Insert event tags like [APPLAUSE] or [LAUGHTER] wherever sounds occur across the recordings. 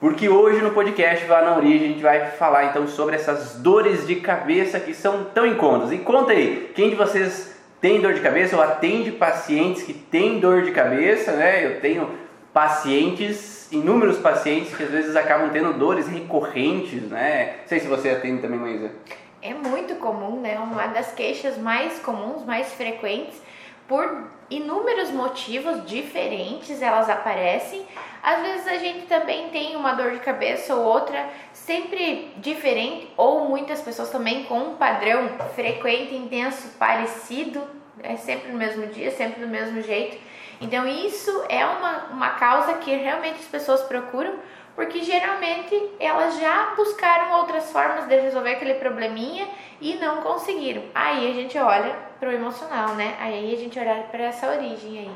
Porque hoje no podcast Vá na Origem a gente vai falar então sobre essas dores de cabeça que são tão incômodas. E conta aí, quem de vocês tem dor de cabeça ou atende pacientes que têm dor de cabeça, né? Eu tenho pacientes, inúmeros pacientes que às vezes acabam tendo dores recorrentes, né? Não sei se você atende também, Maísa. É muito comum, né? Uma das queixas mais comuns, mais frequentes, por inúmeros motivos diferentes elas aparecem. Às vezes a gente também tem uma dor de cabeça ou outra sempre diferente, ou muitas pessoas também com um padrão frequente, intenso, parecido, é sempre no mesmo dia, sempre do mesmo jeito. Então isso é uma, uma causa que realmente as pessoas procuram, porque geralmente elas já buscaram outras formas de resolver aquele probleminha e não conseguiram. Aí a gente olha para o emocional, né? Aí a gente olha para essa origem aí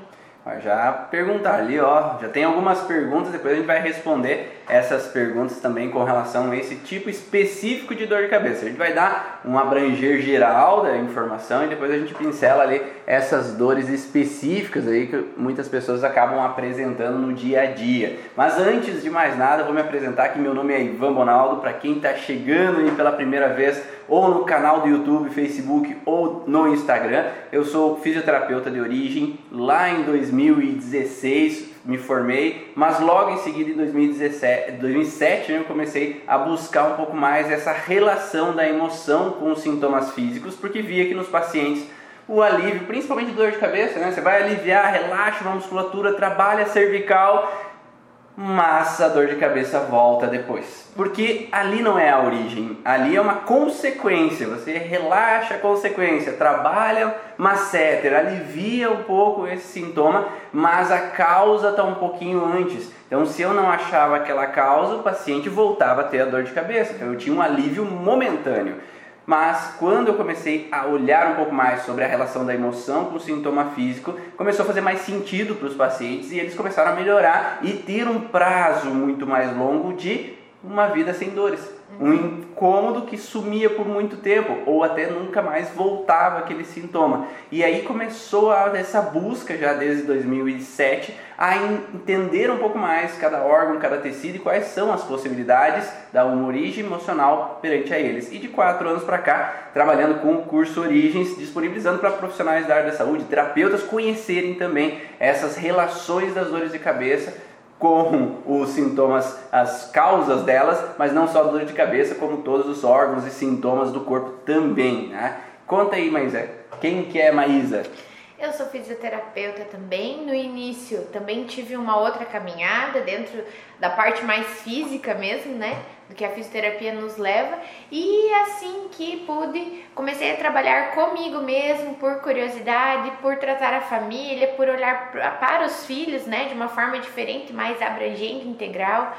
já perguntar ali, ó, já tem algumas perguntas, depois a gente vai responder essas perguntas também com relação a esse tipo específico de dor de cabeça. A gente vai dar um abranger geral da informação e depois a gente pincela ali essas dores específicas aí que muitas pessoas acabam apresentando no dia a dia. Mas antes de mais nada, vou me apresentar que meu nome é Ivan Bonaldo, para quem está chegando aí pela primeira vez ou no canal do YouTube, Facebook ou no Instagram. Eu sou fisioterapeuta de origem. Lá em 2016 me formei, mas logo em seguida em 2017, 2007 né, eu comecei a buscar um pouco mais essa relação da emoção com os sintomas físicos, porque via que nos pacientes o alívio, principalmente dor de cabeça, né? Você vai aliviar, relaxa uma musculatura, trabalha a cervical mas a dor de cabeça volta depois. Porque ali não é a origem, ali é uma consequência. Você relaxa a consequência, trabalha masseter, alivia um pouco esse sintoma, mas a causa está um pouquinho antes. Então, se eu não achava aquela causa, o paciente voltava a ter a dor de cabeça. Então, eu tinha um alívio momentâneo. Mas quando eu comecei a olhar um pouco mais sobre a relação da emoção com o sintoma físico, começou a fazer mais sentido para os pacientes e eles começaram a melhorar e ter um prazo muito mais longo de uma vida sem dores um incômodo que sumia por muito tempo ou até nunca mais voltava aquele sintoma. E aí começou a, essa busca já desde 2007 a entender um pouco mais cada órgão, cada tecido e quais são as possibilidades da uma origem emocional perante a eles. E de quatro anos para cá, trabalhando com o curso Origens, disponibilizando para profissionais da área da saúde, terapeutas conhecerem também essas relações das dores de cabeça com os sintomas, as causas delas, mas não só dor de cabeça, como todos os órgãos e sintomas do corpo também. Né? Conta aí, Maísa, quem que é Maísa? Eu sou fisioterapeuta também. No início também tive uma outra caminhada dentro da parte mais física mesmo, né? Do que a fisioterapia nos leva. E assim que pude, comecei a trabalhar comigo mesmo, por curiosidade, por tratar a família, por olhar para os filhos, né? De uma forma diferente, mais abrangente, integral.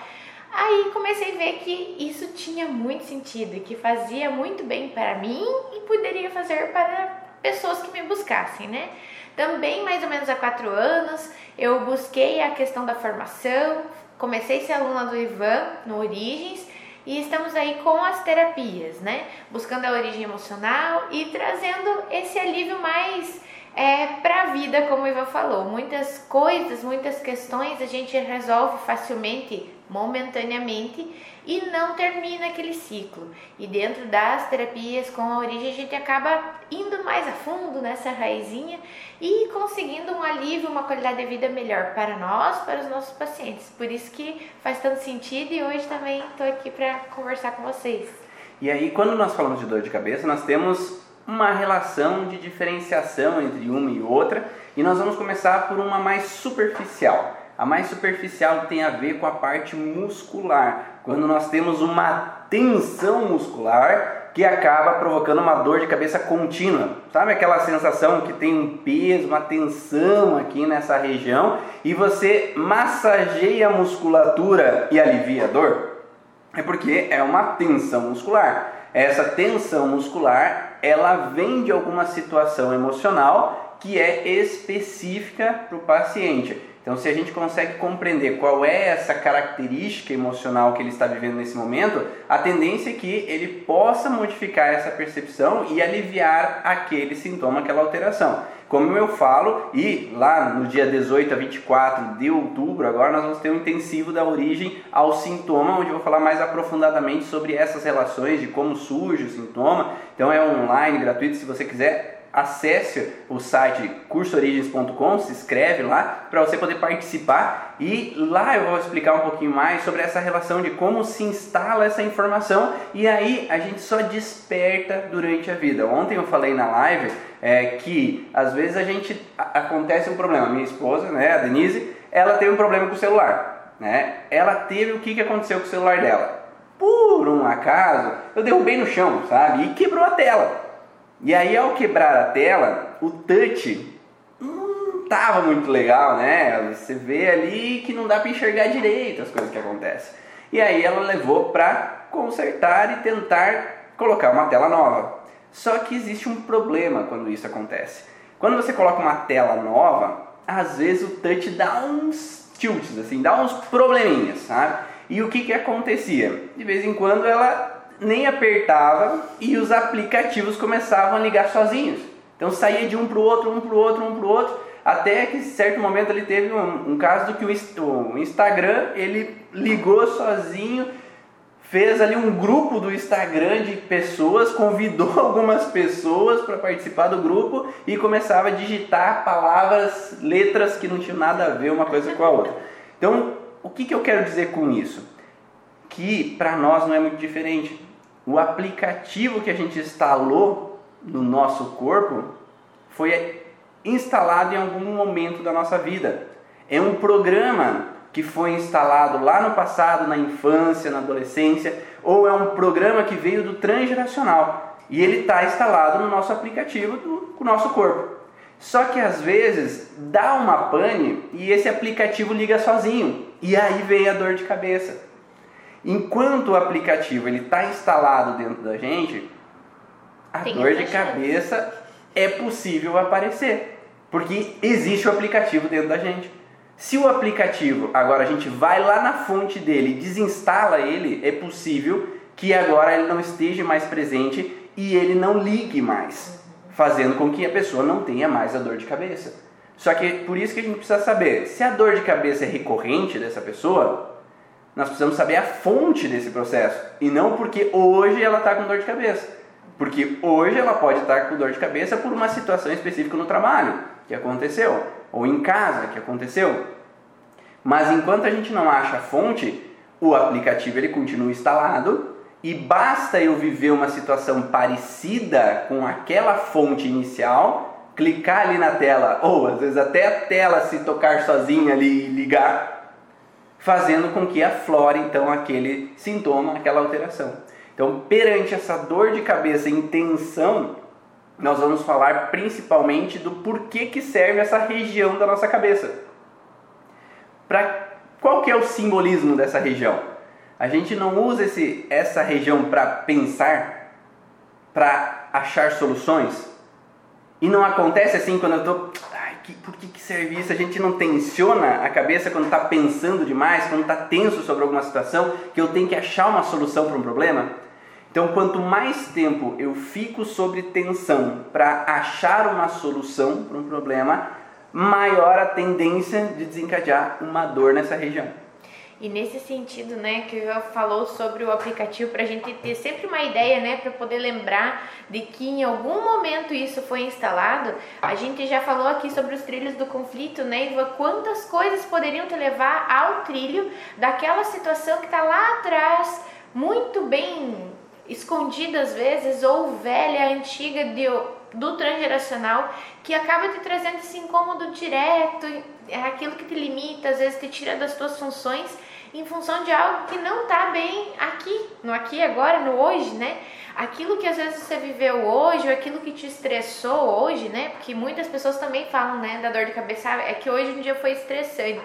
Aí comecei a ver que isso tinha muito sentido que fazia muito bem para mim e poderia fazer para pessoas que me buscassem, né? Também, mais ou menos há quatro anos, eu busquei a questão da formação, comecei a ser aluna do Ivan no Origens e estamos aí com as terapias, né? Buscando a origem emocional e trazendo esse alívio mais é, para a vida, como o Ivan falou. Muitas coisas, muitas questões a gente resolve facilmente, momentaneamente e não termina aquele ciclo. E dentro das terapias com a origem, a gente acaba indo mais a fundo nessa raizinha e conseguindo um alívio, uma qualidade de vida melhor para nós, para os nossos pacientes. Por isso que faz tanto sentido e hoje também estou aqui para conversar com vocês. E aí, quando nós falamos de dor de cabeça, nós temos uma relação de diferenciação entre uma e outra, e nós vamos começar por uma mais superficial. A mais superficial tem a ver com a parte muscular. Quando nós temos uma tensão muscular que acaba provocando uma dor de cabeça contínua. Sabe aquela sensação que tem um peso, uma tensão aqui nessa região e você massageia a musculatura e alivia a dor? É porque é uma tensão muscular. Essa tensão muscular, ela vem de alguma situação emocional que é específica para o paciente. Então, se a gente consegue compreender qual é essa característica emocional que ele está vivendo nesse momento, a tendência é que ele possa modificar essa percepção e aliviar aquele sintoma, aquela alteração. Como eu falo, e lá no dia 18 a 24 de outubro, agora nós vamos ter um intensivo da origem ao sintoma, onde eu vou falar mais aprofundadamente sobre essas relações, de como surge o sintoma. Então é online, gratuito, se você quiser acesse o site cursoorigens.com, se inscreve lá para você poder participar e lá eu vou explicar um pouquinho mais sobre essa relação de como se instala essa informação e aí a gente só desperta durante a vida. Ontem eu falei na live é, que às vezes a gente acontece um problema. Minha esposa, né, a Denise, ela teve um problema com o celular, né? Ela teve o que, que aconteceu com o celular dela? Por um acaso, eu derrubei no chão, sabe? E quebrou a tela. E aí ao quebrar a tela, o touch não tava muito legal, né? Você vê ali que não dá para enxergar direito as coisas que acontecem. E aí ela levou para consertar e tentar colocar uma tela nova. Só que existe um problema quando isso acontece. Quando você coloca uma tela nova, às vezes o touch dá uns tilts, assim, dá uns probleminhas, sabe? E o que que acontecia? De vez em quando ela nem apertava e os aplicativos começavam a ligar sozinhos. Então saía de um para o outro, um para o outro, um para o outro, até que em certo momento ele teve um, um caso do que o Instagram ele ligou sozinho, fez ali um grupo do Instagram de pessoas, convidou [LAUGHS] algumas pessoas para participar do grupo e começava a digitar palavras, letras que não tinham nada a ver uma coisa com a outra. Então, o que, que eu quero dizer com isso? Que para nós não é muito diferente o aplicativo que a gente instalou no nosso corpo foi instalado em algum momento da nossa vida. É um programa que foi instalado lá no passado, na infância, na adolescência, ou é um programa que veio do transgeracional e ele está instalado no nosso aplicativo do, nosso corpo. Só que às vezes dá uma pane e esse aplicativo liga sozinho e aí vem a dor de cabeça. Enquanto o aplicativo ele está instalado dentro da gente, a Tem dor de cabeça é possível aparecer, porque existe o aplicativo dentro da gente. Se o aplicativo, agora a gente vai lá na fonte dele desinstala ele, é possível que agora ele não esteja mais presente e ele não ligue mais, fazendo com que a pessoa não tenha mais a dor de cabeça. Só que por isso que a gente precisa saber se a dor de cabeça é recorrente dessa pessoa, nós precisamos saber a fonte desse processo e não porque hoje ela está com dor de cabeça. Porque hoje ela pode estar com dor de cabeça por uma situação específica no trabalho que aconteceu, ou em casa que aconteceu. Mas enquanto a gente não acha a fonte, o aplicativo ele continua instalado e basta eu viver uma situação parecida com aquela fonte inicial, clicar ali na tela, ou às vezes até a tela se tocar sozinha ali e ligar, fazendo com que aflore então aquele sintoma, aquela alteração. Então, perante essa dor de cabeça em tensão, nós vamos falar principalmente do porquê que serve essa região da nossa cabeça. Para qual que é o simbolismo dessa região? A gente não usa esse, essa região para pensar, para achar soluções. E não acontece assim quando eu estou que, por que, que serve isso? A gente não tensiona a cabeça quando está pensando demais, quando está tenso sobre alguma situação, que eu tenho que achar uma solução para um problema? Então, quanto mais tempo eu fico sobre tensão para achar uma solução para um problema, maior a tendência de desencadear uma dor nessa região. E nesse sentido, né, que eu falou sobre o aplicativo para a gente ter sempre uma ideia, né, para poder lembrar de que em algum momento isso foi instalado. A gente já falou aqui sobre os trilhos do conflito, né, Iva? Quantas coisas poderiam te levar ao trilho daquela situação que está lá atrás, muito bem escondida às vezes ou velha, antiga de, do transgeracional, que acaba te trazendo esse incômodo direto, é aquilo que te limita, às vezes te tira das tuas funções em função de algo que não está bem aqui, no aqui agora, no hoje, né? Aquilo que às vezes você viveu hoje, ou aquilo que te estressou hoje, né? Porque muitas pessoas também falam, né, da dor de cabeça, é que hoje um dia foi estressante.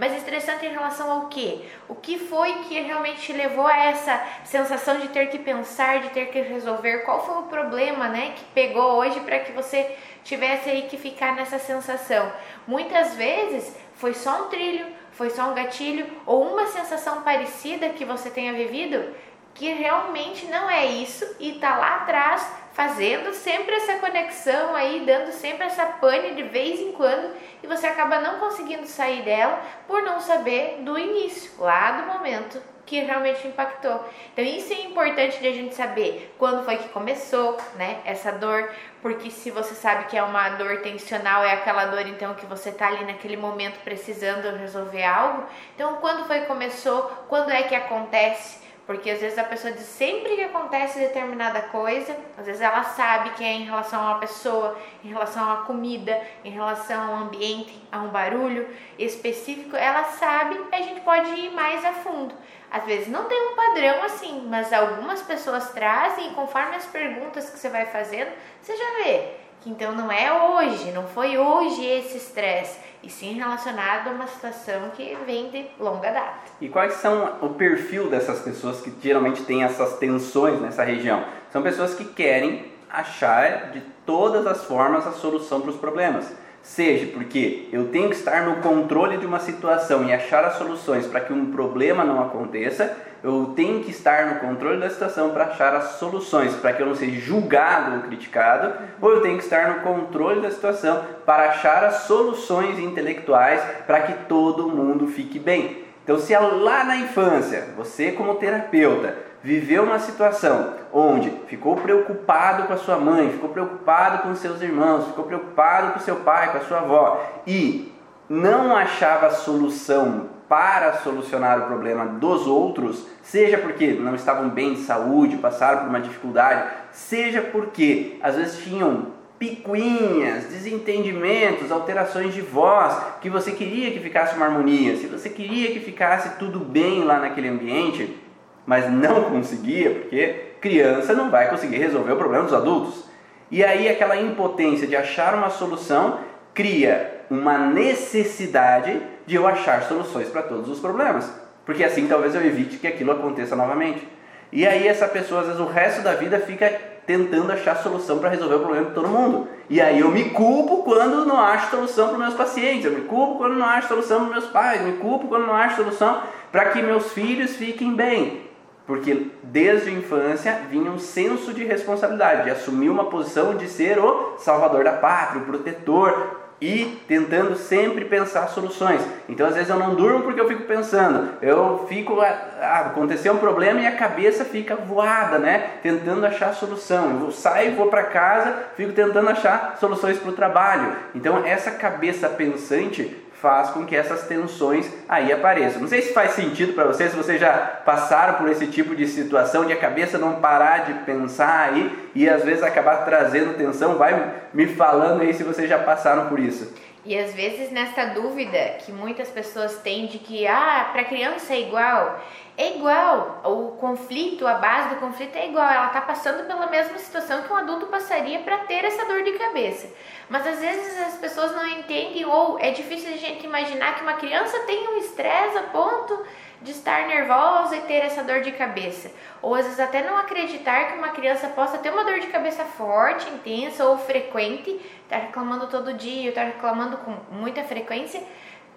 Mas estressante em relação ao quê? O que foi que realmente te levou a essa sensação de ter que pensar, de ter que resolver? Qual foi o problema, né, que pegou hoje para que você tivesse aí que ficar nessa sensação? Muitas vezes foi só um trilho, foi só um gatilho ou uma sensação parecida que você tenha vivido que realmente não é isso e tá lá atrás fazendo sempre essa conexão aí, dando sempre essa pane de vez em quando e você acaba não conseguindo sair dela por não saber do início, lá do momento que realmente impactou. Então isso é importante de a gente saber quando foi que começou, né, essa dor, porque se você sabe que é uma dor tensional, é aquela dor então que você tá ali naquele momento precisando resolver algo. Então quando foi que começou, quando é que acontece? Porque às vezes a pessoa diz sempre que acontece determinada coisa, às vezes ela sabe que é em relação a uma pessoa, em relação a uma comida, em relação a um ambiente, a um barulho específico, ela sabe e a gente pode ir mais a fundo. Às vezes não tem um padrão assim, mas algumas pessoas trazem e conforme as perguntas que você vai fazendo, você já vê que então não é hoje, não foi hoje esse estresse e sim relacionado a uma situação que vem de longa data. E quais são o perfil dessas pessoas que geralmente têm essas tensões nessa região? São pessoas que querem achar de todas as formas a solução para os problemas. Seja porque eu tenho que estar no controle de uma situação e achar as soluções para que um problema não aconteça, eu tenho que estar no controle da situação para achar as soluções, para que eu não seja julgado ou criticado, ou eu tenho que estar no controle da situação para achar as soluções intelectuais para que todo mundo fique bem. Então, se lá na infância, você como terapeuta, viveu uma situação onde ficou preocupado com a sua mãe, ficou preocupado com seus irmãos, ficou preocupado com seu pai, com a sua avó e não achava solução para solucionar o problema dos outros, seja porque não estavam bem de saúde, passaram por uma dificuldade, seja porque às vezes tinham picuinhas, desentendimentos, alterações de voz, que você queria que ficasse uma harmonia, se você queria que ficasse tudo bem lá naquele ambiente, mas não conseguia, porque criança não vai conseguir resolver o problema dos adultos. E aí aquela impotência de achar uma solução cria uma necessidade de eu achar soluções para todos os problemas, porque assim talvez eu evite que aquilo aconteça novamente. E aí essa pessoa às vezes o resto da vida fica tentando achar solução para resolver o problema de todo mundo. E aí eu me culpo quando não acho solução para meus pacientes, eu me culpo quando não acho solução para meus pais, me culpo quando não acho solução para que meus filhos fiquem bem. Porque desde a infância vinha um senso de responsabilidade, de assumir uma posição de ser o salvador da pátria, o protetor, e tentando sempre pensar soluções. Então, às vezes eu não durmo porque eu fico pensando, eu fico, ah, ah aconteceu um problema e a cabeça fica voada, né? Tentando achar solução. Eu saio, vou para casa, fico tentando achar soluções para o trabalho. Então, essa cabeça pensante faz com que essas tensões aí apareçam. Não sei se faz sentido para vocês, se vocês já passaram por esse tipo de situação de a cabeça não parar de pensar aí e às vezes acabar trazendo tensão, vai me falando aí se vocês já passaram por isso. E às vezes nessa dúvida que muitas pessoas têm de que ah, para criança é igual, é igual, o conflito, a base do conflito é igual, ela está passando pela mesma situação que um adulto passaria para ter essa dor de cabeça. Mas às vezes as pessoas não entendem ou é difícil a gente imaginar que uma criança tem um estresse a ponto de estar nervosa e ter essa dor de cabeça. Ou às vezes até não acreditar que uma criança possa ter uma dor de cabeça forte, intensa ou frequente, estar tá reclamando todo dia, estar tá reclamando com muita frequência,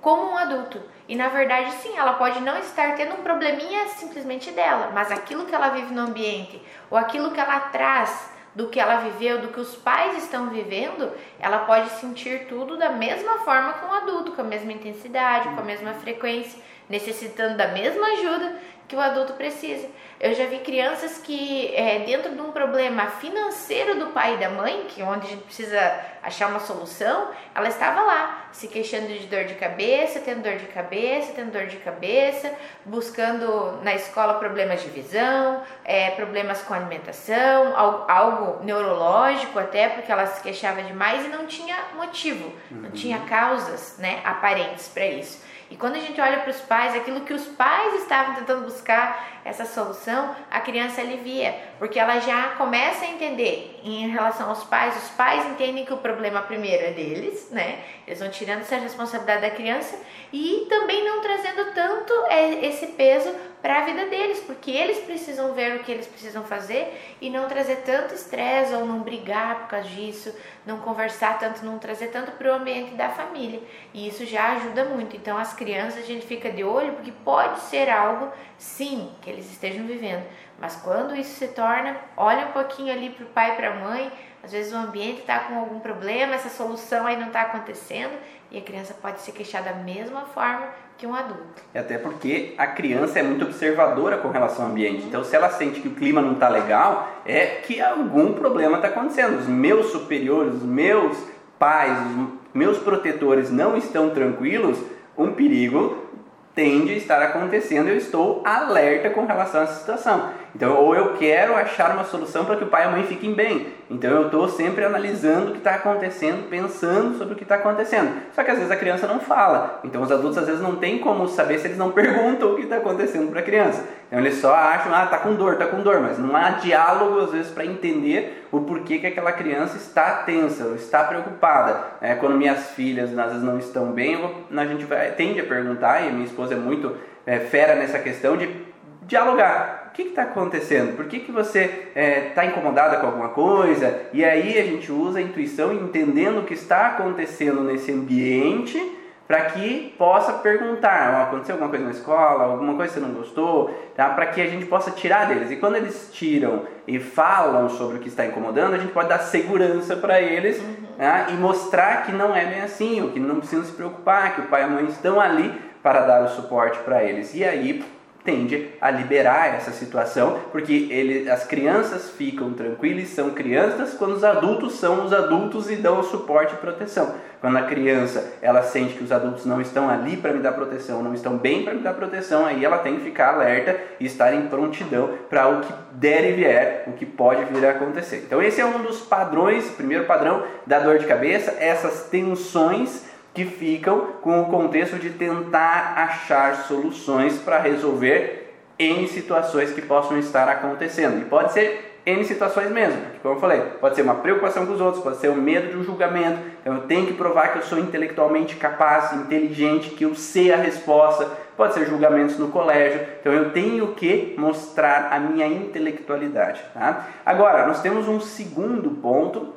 como um adulto. E na verdade, sim, ela pode não estar tendo um probleminha simplesmente dela, mas aquilo que ela vive no ambiente, ou aquilo que ela traz do que ela viveu, do que os pais estão vivendo, ela pode sentir tudo da mesma forma que um adulto, com a mesma intensidade, com a mesma frequência, necessitando da mesma ajuda que o adulto precisa. Eu já vi crianças que, é, dentro de um problema financeiro do pai e da mãe, que é onde a gente precisa achar uma solução, ela estava lá, se queixando de dor de cabeça, tendo dor de cabeça, tendo dor de cabeça, buscando na escola problemas de visão, é, problemas com alimentação, algo, algo, neurológico até, porque ela se queixava demais e não tinha motivo, uhum. não tinha causas né, aparentes para isso. E quando a gente olha para os pais, aquilo que os pais estavam tentando buscar essa solução, a criança alivia, porque ela já começa a entender em relação aos pais, os pais entendem que o problema primeiro é deles, né? Eles vão tirando essa responsabilidade da criança e também não trazendo tanto é, esse peso para a vida deles, porque eles precisam ver o que eles precisam fazer e não trazer tanto estresse ou não brigar por causa disso, não conversar tanto, não trazer tanto para o ambiente da família. E isso já ajuda muito. Então, as crianças a gente fica de olho porque pode ser algo, sim, que eles estejam vivendo. Mas quando isso se torna, olha um pouquinho ali para o pai e para a mãe. Às vezes o ambiente está com algum problema, essa solução aí não está acontecendo e a criança pode se queixar da mesma forma que um adulto. E até porque a criança é muito observadora com relação ao ambiente. Então, se ela sente que o clima não está legal, é que algum problema está acontecendo. Os meus superiores, os meus pais, os meus protetores não estão tranquilos, um perigo tende a estar acontecendo, eu estou alerta com relação a essa situação. Então, ou eu quero achar uma solução para que o pai e a mãe fiquem bem. Então, eu estou sempre analisando o que está acontecendo, pensando sobre o que está acontecendo. Só que às vezes a criança não fala. Então, os adultos às vezes não têm como saber se eles não [LAUGHS] perguntam o que está acontecendo para a criança. Então, eles só acham, ah, tá com dor, tá com dor, mas não há diálogo às vezes para entender o porquê que aquela criança está tensa, está preocupada. É, quando minhas filhas às vezes não estão bem, a gente vai, tende a perguntar, e minha esposa é muito é, fera nessa questão de dialogar que está acontecendo? Por que, que você está é, tá incomodada com alguma coisa? E aí a gente usa a intuição entendendo o que está acontecendo nesse ambiente para que possa perguntar, oh, aconteceu alguma coisa na escola, alguma coisa que você não gostou, tá? para que a gente possa tirar deles. E quando eles tiram e falam sobre o que está incomodando, a gente pode dar segurança para eles uhum. tá? e mostrar que não é bem assim, que não precisam se preocupar, que o pai e a mãe estão ali para dar o suporte para eles. E aí tende a liberar essa situação, porque ele, as crianças ficam tranquilas, são crianças, quando os adultos são os adultos e dão suporte e proteção. Quando a criança ela sente que os adultos não estão ali para me dar proteção, não estão bem para me dar proteção, aí ela tem que ficar alerta e estar em prontidão para o que der e vier, o que pode vir a acontecer. Então esse é um dos padrões, primeiro padrão da dor de cabeça, essas tensões que ficam com o contexto de tentar achar soluções para resolver em situações que possam estar acontecendo. E pode ser em situações mesmo, como eu falei, pode ser uma preocupação com os outros, pode ser o medo de um julgamento. Então eu tenho que provar que eu sou intelectualmente capaz, inteligente, que eu sei a resposta. Pode ser julgamentos no colégio. Então eu tenho que mostrar a minha intelectualidade. Tá? Agora, nós temos um segundo ponto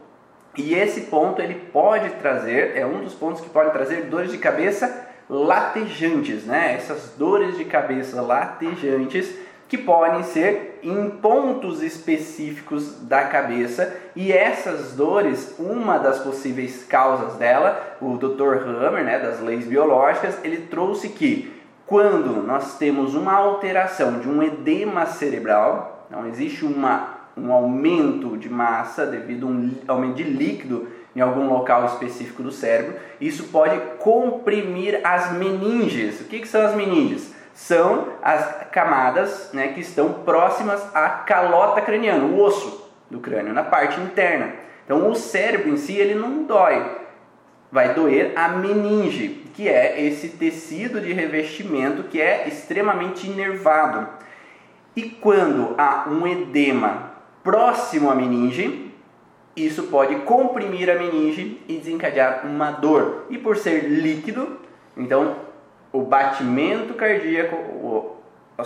e esse ponto ele pode trazer, é um dos pontos que pode trazer dores de cabeça latejantes, né? Essas dores de cabeça latejantes que podem ser em pontos específicos da cabeça e essas dores, uma das possíveis causas dela, o Dr. Hammer, né, das leis biológicas, ele trouxe que quando nós temos uma alteração de um edema cerebral, não existe uma um aumento de massa devido a um aumento de líquido em algum local específico do cérebro, isso pode comprimir as meninges. O que, que são as meninges? São as camadas né, que estão próximas à calota craniana, o osso do crânio, na parte interna. Então o cérebro em si ele não dói, vai doer a meninge, que é esse tecido de revestimento que é extremamente inervado. E quando há um edema próximo à meninge, isso pode comprimir a meninge e desencadear uma dor. E por ser líquido, então o batimento cardíaco, o, a,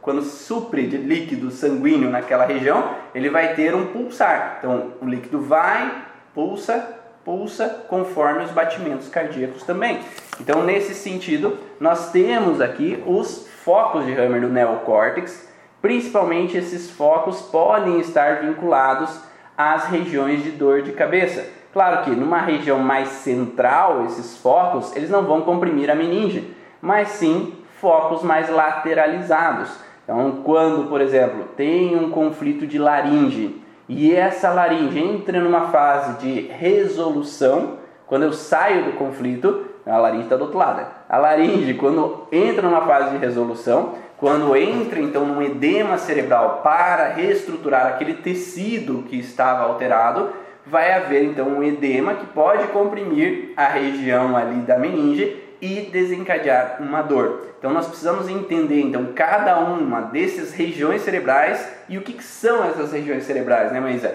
quando supre de líquido sanguíneo naquela região, ele vai ter um pulsar. Então o líquido vai, pulsa, pulsa conforme os batimentos cardíacos também. Então nesse sentido, nós temos aqui os focos de Hammer do neocórtex Principalmente esses focos podem estar vinculados às regiões de dor de cabeça. Claro que numa região mais central, esses focos, eles não vão comprimir a meninge, mas sim focos mais lateralizados. Então, quando, por exemplo, tem um conflito de laringe e essa laringe entra numa fase de resolução, quando eu saio do conflito, a laringe está do outro lado. A laringe, quando entra numa fase de resolução, quando entra então num edema cerebral para reestruturar aquele tecido que estava alterado, vai haver então um edema que pode comprimir a região ali da meninge e desencadear uma dor. Então nós precisamos entender então cada uma dessas regiões cerebrais e o que, que são essas regiões cerebrais, né, Maísa?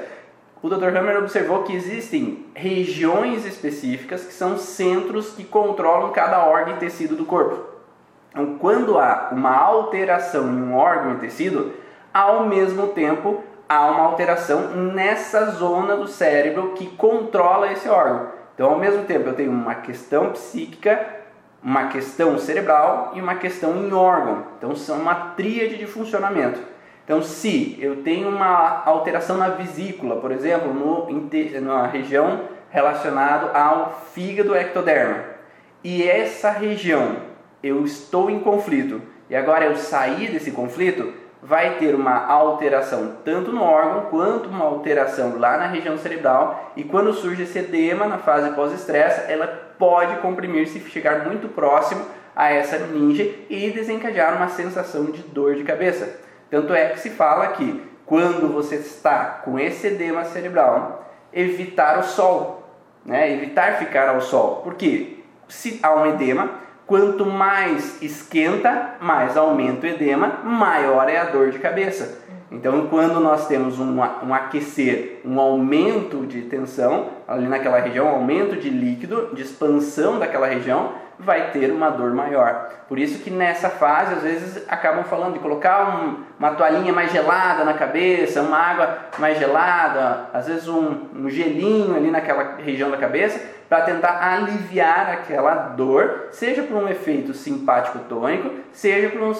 O Dr. Hammer observou que existem regiões específicas que são centros que controlam cada órgão e tecido do corpo. Então, quando há uma alteração em um órgão e tecido, ao mesmo tempo há uma alteração nessa zona do cérebro que controla esse órgão. Então, ao mesmo tempo, eu tenho uma questão psíquica, uma questão cerebral e uma questão em órgão. Então, são uma tríade de funcionamento. Então, se eu tenho uma alteração na vesícula, por exemplo, no, na região relacionada ao fígado ectoderma, e essa região eu estou em conflito, e agora eu sair desse conflito, vai ter uma alteração tanto no órgão quanto uma alteração lá na região cerebral. E quando surge esse edema na fase pós-estresse, ela pode comprimir-se e chegar muito próximo a essa meninge e desencadear uma sensação de dor de cabeça. Tanto é que se fala que quando você está com esse edema cerebral, evitar o sol, né? evitar ficar ao sol. Porque se há um edema, Quanto mais esquenta, mais aumenta o edema, maior é a dor de cabeça. Então, quando nós temos um, um aquecer, um aumento de tensão ali naquela região, um aumento de líquido, de expansão daquela região, vai ter uma dor maior. Por isso que nessa fase, às vezes, acabam falando de colocar um, uma toalhinha mais gelada na cabeça, uma água mais gelada, às vezes um, um gelinho ali naquela região da cabeça, para tentar aliviar aquela dor, seja por um efeito simpático tônico, seja por um,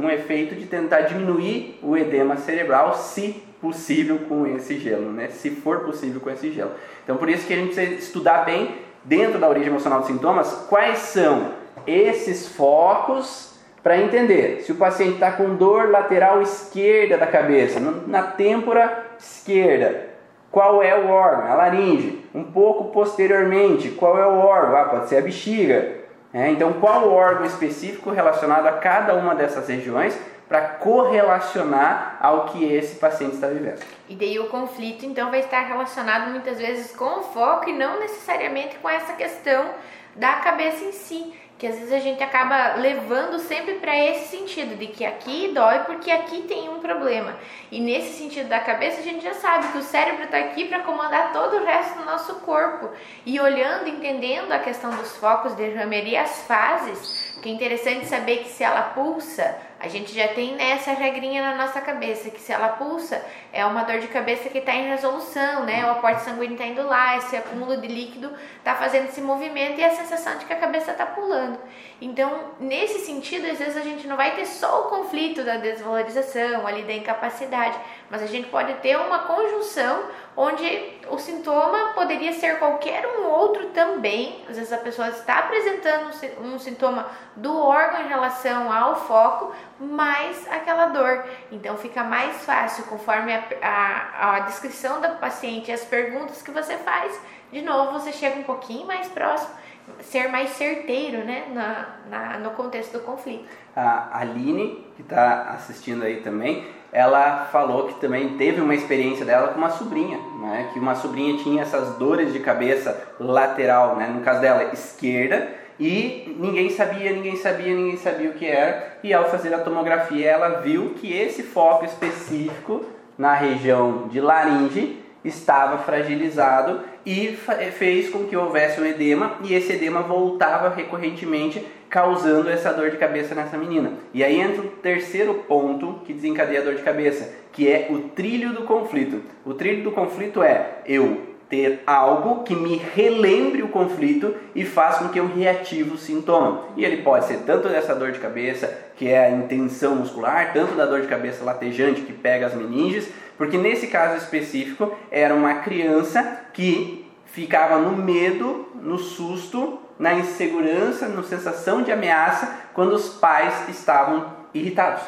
um efeito de tentar diminuir o edema cerebral, se possível com esse gelo, né? Se for possível com esse gelo. Então, por isso que a gente precisa estudar bem dentro da origem emocional dos sintomas, quais são esses focos para entender se o paciente está com dor lateral esquerda da cabeça, na têmpora esquerda, qual é o órgão? A laringe. Um pouco posteriormente, qual é o órgão? Ah, pode ser a bexiga. É, então, qual o órgão específico relacionado a cada uma dessas regiões para correlacionar ao que esse paciente está vivendo. E daí o conflito então vai estar relacionado muitas vezes com o foco e não necessariamente com essa questão da cabeça em si que às vezes a gente acaba levando sempre para esse sentido de que aqui dói porque aqui tem um problema. E nesse sentido da cabeça a gente já sabe que o cérebro está aqui para comandar todo o resto do nosso corpo. E olhando, entendendo a questão dos focos de Hammer e as fases, que é interessante saber que se ela pulsa, a gente já tem essa regrinha na nossa cabeça, que se ela pulsa, é uma dor de cabeça que está em resolução, né? O aporte sanguíneo está indo lá, esse acúmulo de líquido está fazendo esse movimento e a sensação de que a cabeça está pulando. Então, nesse sentido, às vezes a gente não vai ter só o conflito da desvalorização, ali da incapacidade, mas a gente pode ter uma conjunção onde o sintoma poderia ser qualquer um outro também. Às vezes a pessoa está apresentando um sintoma do órgão em relação ao foco, mais aquela dor. Então fica mais fácil, conforme a, a, a descrição da paciente e as perguntas que você faz, de novo você chega um pouquinho mais próximo ser mais certeiro né, na, na, no contexto do conflito. A Aline, que está assistindo aí também, ela falou que também teve uma experiência dela com uma sobrinha, né, que uma sobrinha tinha essas dores de cabeça lateral, né, no caso dela esquerda, e ninguém sabia, ninguém sabia, ninguém sabia o que era, e ao fazer a tomografia ela viu que esse foco específico na região de laringe estava fragilizado e fez com que houvesse um edema. E esse edema voltava recorrentemente, causando essa dor de cabeça nessa menina. E aí entra o terceiro ponto que desencadeia a dor de cabeça, que é o trilho do conflito. O trilho do conflito é eu ter algo que me relembre o conflito e faça com que eu reative o sintoma. E ele pode ser tanto dessa dor de cabeça, que é a intenção muscular, tanto da dor de cabeça latejante que pega as meninges, porque nesse caso específico era uma criança que ficava no medo, no susto, na insegurança, na sensação de ameaça quando os pais estavam irritados.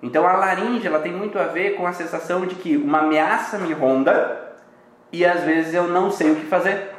Então a laringe ela tem muito a ver com a sensação de que uma ameaça me ronda e às vezes eu não sei o que fazer,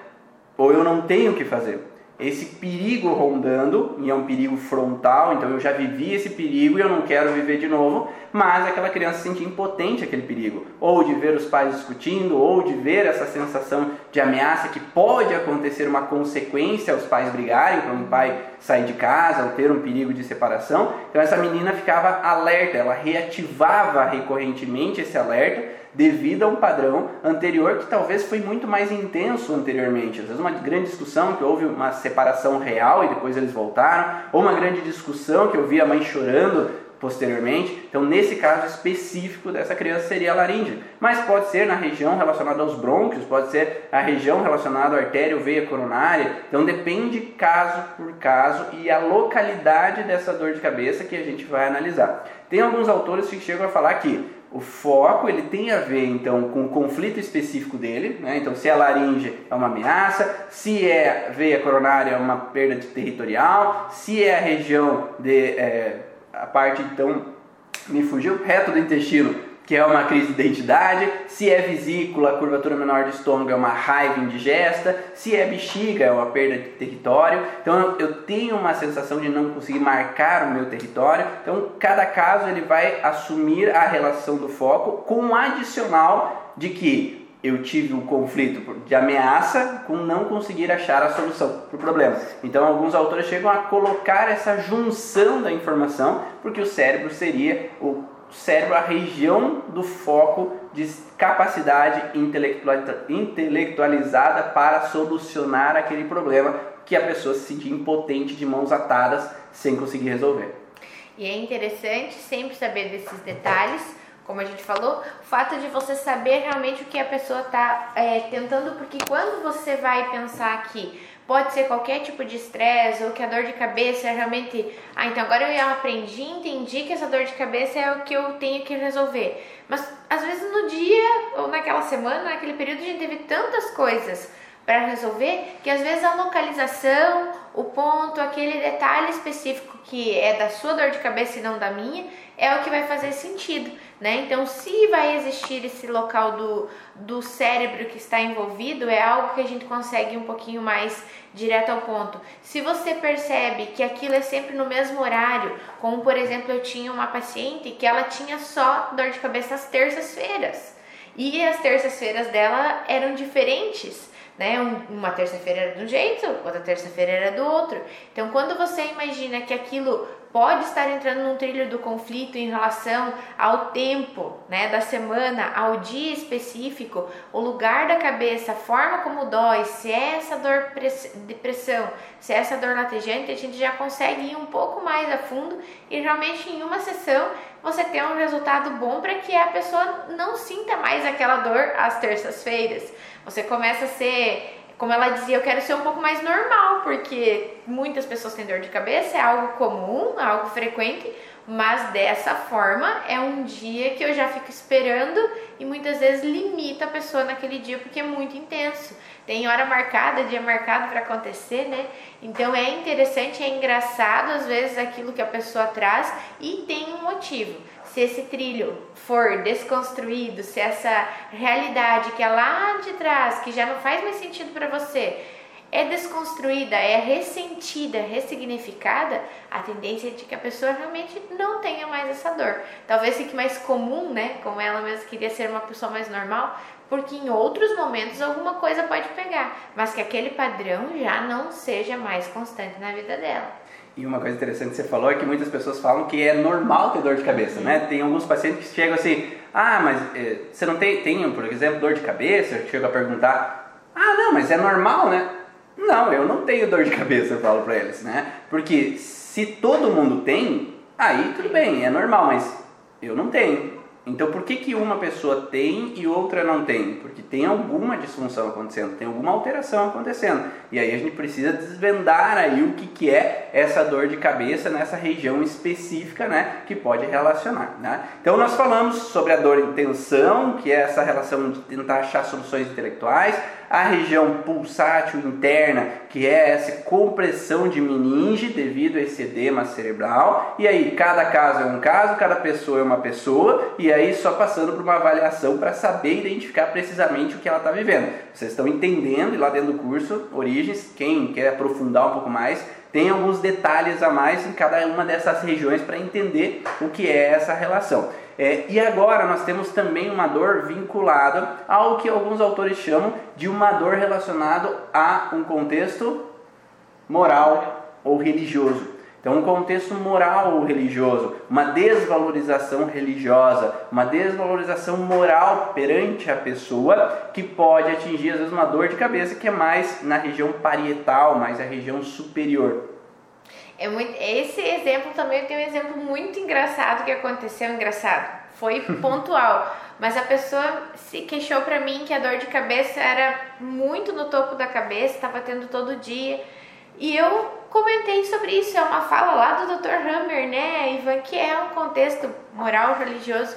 ou eu não tenho o que fazer. Esse perigo rondando, e é um perigo frontal, então eu já vivi esse perigo e eu não quero viver de novo, mas aquela criança se sente impotente aquele perigo, ou de ver os pais discutindo, ou de ver essa sensação de ameaça que pode acontecer uma consequência aos pais brigarem, para um pai sair de casa ou ter um perigo de separação. Então essa menina ficava alerta, ela reativava recorrentemente esse alerta devido a um padrão anterior que talvez foi muito mais intenso anteriormente. Às vezes uma grande discussão que houve uma separação real e depois eles voltaram, ou uma grande discussão que eu vi a mãe chorando posteriormente. Então, nesse caso específico dessa criança seria a laringe, mas pode ser na região relacionada aos brônquios, pode ser a região relacionada à artéria ou veia coronária. Então, depende caso por caso e a localidade dessa dor de cabeça que a gente vai analisar. Tem alguns autores que chegam a falar que o foco ele tem a ver então com o conflito específico dele, né? então se a laringe é uma ameaça, se é veia coronária é uma perda territorial, se é a região de é, a parte então me fugiu reto do intestino que é uma crise de identidade, se é vesícula, curvatura menor do estômago é uma raiva indigesta, se é bexiga é uma perda de território. Então eu tenho uma sensação de não conseguir marcar o meu território. Então cada caso ele vai assumir a relação do foco com um adicional de que eu tive um conflito de ameaça com não conseguir achar a solução para o problema. Então, alguns autores chegam a colocar essa junção da informação, porque o cérebro seria o cérebro a região do foco de capacidade intelectualizada para solucionar aquele problema que a pessoa se sentia impotente de mãos atadas sem conseguir resolver. E é interessante sempre saber desses detalhes, como a gente falou, o fato de você saber realmente o que a pessoa está é, tentando, porque quando você vai pensar que Pode ser qualquer tipo de estresse ou que a dor de cabeça é realmente. Ah, então agora eu aprendi, entendi que essa dor de cabeça é o que eu tenho que resolver. Mas às vezes no dia ou naquela semana, naquele período, a gente teve tantas coisas para resolver que às vezes a localização, o ponto, aquele detalhe específico que é da sua dor de cabeça e não da minha, é o que vai fazer sentido, né? Então, se vai existir esse local do, do cérebro que está envolvido, é algo que a gente consegue um pouquinho mais direto ao ponto. Se você percebe que aquilo é sempre no mesmo horário, como por exemplo, eu tinha uma paciente que ela tinha só dor de cabeça às terças-feiras. E as terças-feiras dela eram diferentes né? Uma terça-feira era de um jeito, outra terça-feira era do outro. Então, quando você imagina que aquilo pode estar entrando num trilho do conflito em relação ao tempo, né, da semana, ao dia específico, o lugar da cabeça, a forma como dói, se é essa dor de pressão, se é essa dor latejante, a gente já consegue ir um pouco mais a fundo e realmente em uma sessão você ter um resultado bom para que a pessoa não sinta mais aquela dor às terças-feiras. Você começa a ser como ela dizia, eu quero ser um pouco mais normal, porque muitas pessoas têm dor de cabeça, é algo comum, é algo frequente, mas dessa forma é um dia que eu já fico esperando e muitas vezes limita a pessoa naquele dia porque é muito intenso. Tem hora marcada, dia marcado para acontecer, né? Então é interessante, é engraçado às vezes aquilo que a pessoa traz e tem um motivo se esse trilho for desconstruído, se essa realidade que é lá de trás, que já não faz mais sentido para você, é desconstruída, é ressentida, ressignificada, a tendência é de que a pessoa realmente não tenha mais essa dor. Talvez fique mais comum, né? Como ela mesma queria ser uma pessoa mais normal, porque em outros momentos alguma coisa pode pegar, mas que aquele padrão já não seja mais constante na vida dela. E uma coisa interessante que você falou é que muitas pessoas falam que é normal ter dor de cabeça, né? Tem alguns pacientes que chegam assim, ah, mas eh, você não tem, tem, por exemplo, dor de cabeça? Eu chego a perguntar, ah, não, mas é normal, né? Não, eu não tenho dor de cabeça, eu falo pra eles, né? Porque se todo mundo tem, aí tudo bem, é normal, mas eu não tenho. Então, por que, que uma pessoa tem e outra não tem? Porque tem alguma disfunção acontecendo, tem alguma alteração acontecendo. E aí a gente precisa desvendar aí o que, que é essa dor de cabeça nessa região específica, né? Que pode relacionar, né? Então, nós falamos sobre a dor em tensão, que é essa relação de tentar achar soluções intelectuais a região pulsátil interna, que é essa compressão de meninge devido a esse edema cerebral. E aí, cada caso é um caso, cada pessoa é uma pessoa, e aí só passando por uma avaliação para saber identificar precisamente o que ela está vivendo. Vocês estão entendendo, e lá dentro do curso, Origens, quem quer aprofundar um pouco mais, tem alguns detalhes a mais em cada uma dessas regiões para entender o que é essa relação. É, e agora nós temos também uma dor vinculada ao que alguns autores chamam de uma dor relacionada a um contexto moral ou religioso. Então, um contexto moral ou religioso, uma desvalorização religiosa, uma desvalorização moral perante a pessoa que pode atingir às vezes uma dor de cabeça que é mais na região parietal, mais na região superior. É muito, esse exemplo também tem um exemplo muito engraçado que aconteceu, engraçado. Foi [LAUGHS] pontual, mas a pessoa se queixou para mim que a dor de cabeça era muito no topo da cabeça, estava tendo todo dia. E eu comentei sobre isso, é uma fala lá do Dr. Hammer, né, Ivan, que é um contexto moral religioso.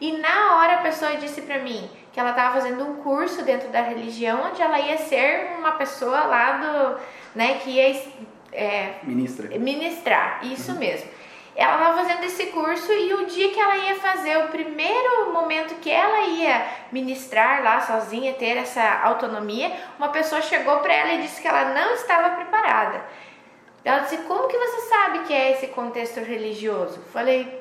E na hora a pessoa disse para mim que ela estava fazendo um curso dentro da religião onde ela ia ser uma pessoa lá do, né, que ia é, Ministra. ministrar, isso uhum. mesmo ela estava fazendo esse curso e o dia que ela ia fazer, o primeiro momento que ela ia ministrar lá sozinha, ter essa autonomia, uma pessoa chegou para ela e disse que ela não estava preparada. Ela disse: Como que você sabe que é esse contexto religioso? Falei: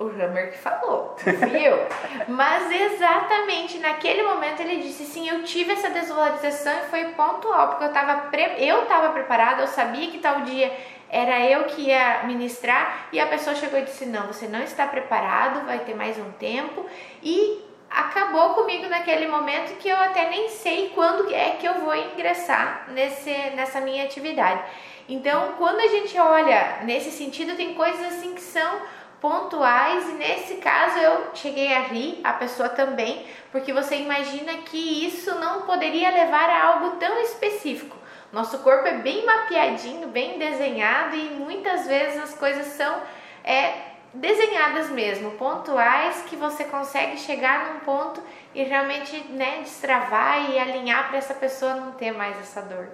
O Hammer que falou, eu. Mas exatamente naquele momento ele disse: Sim, eu tive essa desvalorização e foi pontual, porque eu estava pre... eu estava preparada, eu sabia que tal dia era eu que ia ministrar e a pessoa chegou e disse: Não, você não está preparado, vai ter mais um tempo. E acabou comigo naquele momento que eu até nem sei quando é que eu vou ingressar nesse, nessa minha atividade. Então, quando a gente olha nesse sentido, tem coisas assim que são pontuais e nesse caso eu cheguei a rir, a pessoa também, porque você imagina que isso não poderia levar a algo tão específico. Nosso corpo é bem mapeadinho, bem desenhado e muitas vezes as coisas são é, desenhadas mesmo, pontuais que você consegue chegar num ponto e realmente né, destravar e alinhar para essa pessoa não ter mais essa dor.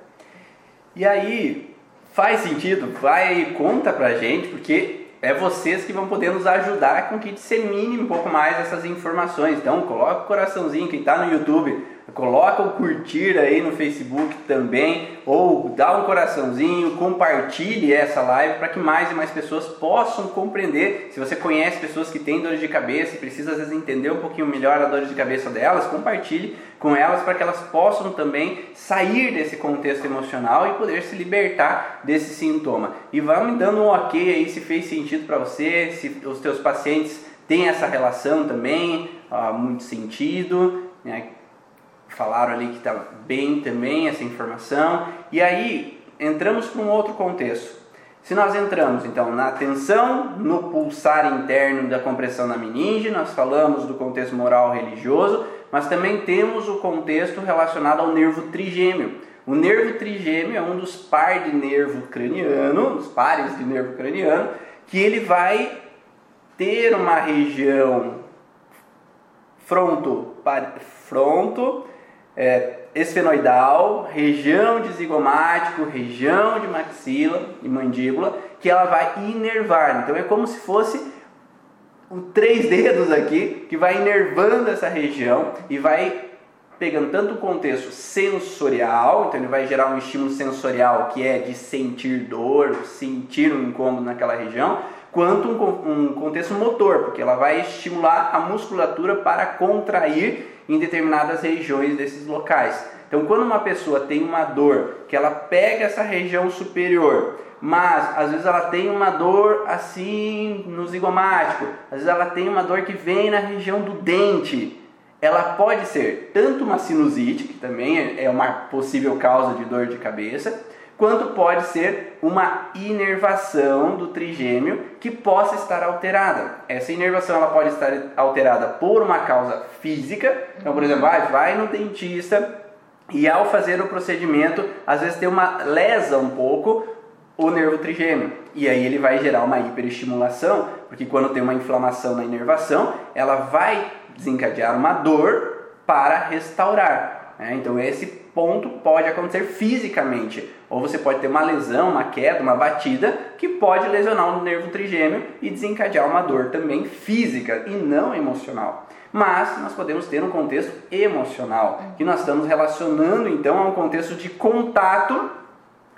E aí, faz sentido? Vai, conta pra gente, porque é vocês que vão poder nos ajudar com que dissemine um pouco mais essas informações. Então, coloca o coraçãozinho, quem está no YouTube coloca o curtir aí no Facebook também, ou dá um coraçãozinho, compartilhe essa live para que mais e mais pessoas possam compreender. Se você conhece pessoas que têm dores de cabeça e precisa às vezes entender um pouquinho melhor a dor de cabeça delas, compartilhe com elas para que elas possam também sair desse contexto emocional e poder se libertar desse sintoma. E vá me dando um ok aí se fez sentido para você, se os teus pacientes têm essa relação também, ah, muito sentido. Né? Falaram ali que está bem também essa informação. E aí entramos para um outro contexto. Se nós entramos então na tensão, no pulsar interno da compressão na meninge, nós falamos do contexto moral religioso, mas também temos o contexto relacionado ao nervo trigêmeo. O nervo trigêmeo é um dos pares de nervo craniano, dos pares de nervo craniano, que ele vai ter uma região fronto, fronto é, esfenoidal, região de zigomático, região de maxila e mandíbula, que ela vai inervar. Então é como se fosse um três dedos aqui que vai inervando essa região e vai pegando tanto o contexto sensorial, então ele vai gerar um estímulo sensorial que é de sentir dor, sentir um incômodo naquela região, quanto um, um contexto motor, porque ela vai estimular a musculatura para contrair em determinadas regiões desses locais. Então, quando uma pessoa tem uma dor que ela pega essa região superior, mas às vezes ela tem uma dor assim no zigomático, às vezes ela tem uma dor que vem na região do dente, ela pode ser tanto uma sinusite, que também é uma possível causa de dor de cabeça, quanto pode ser uma inervação do trigêmeo que possa estar alterada. Essa inervação ela pode estar alterada por uma causa física, então por exemplo, ah, vai no dentista e ao fazer o procedimento, às vezes tem uma lesa um pouco o nervo trigêmeo. E aí ele vai gerar uma hiperestimulação, porque quando tem uma inflamação na inervação, ela vai desencadear uma dor para restaurar. Né? Então esse ponto pode acontecer fisicamente, ou você pode ter uma lesão, uma queda, uma batida que pode lesionar o nervo trigêmeo e desencadear uma dor também física e não emocional. Mas nós podemos ter um contexto emocional, que nós estamos relacionando então a um contexto de contato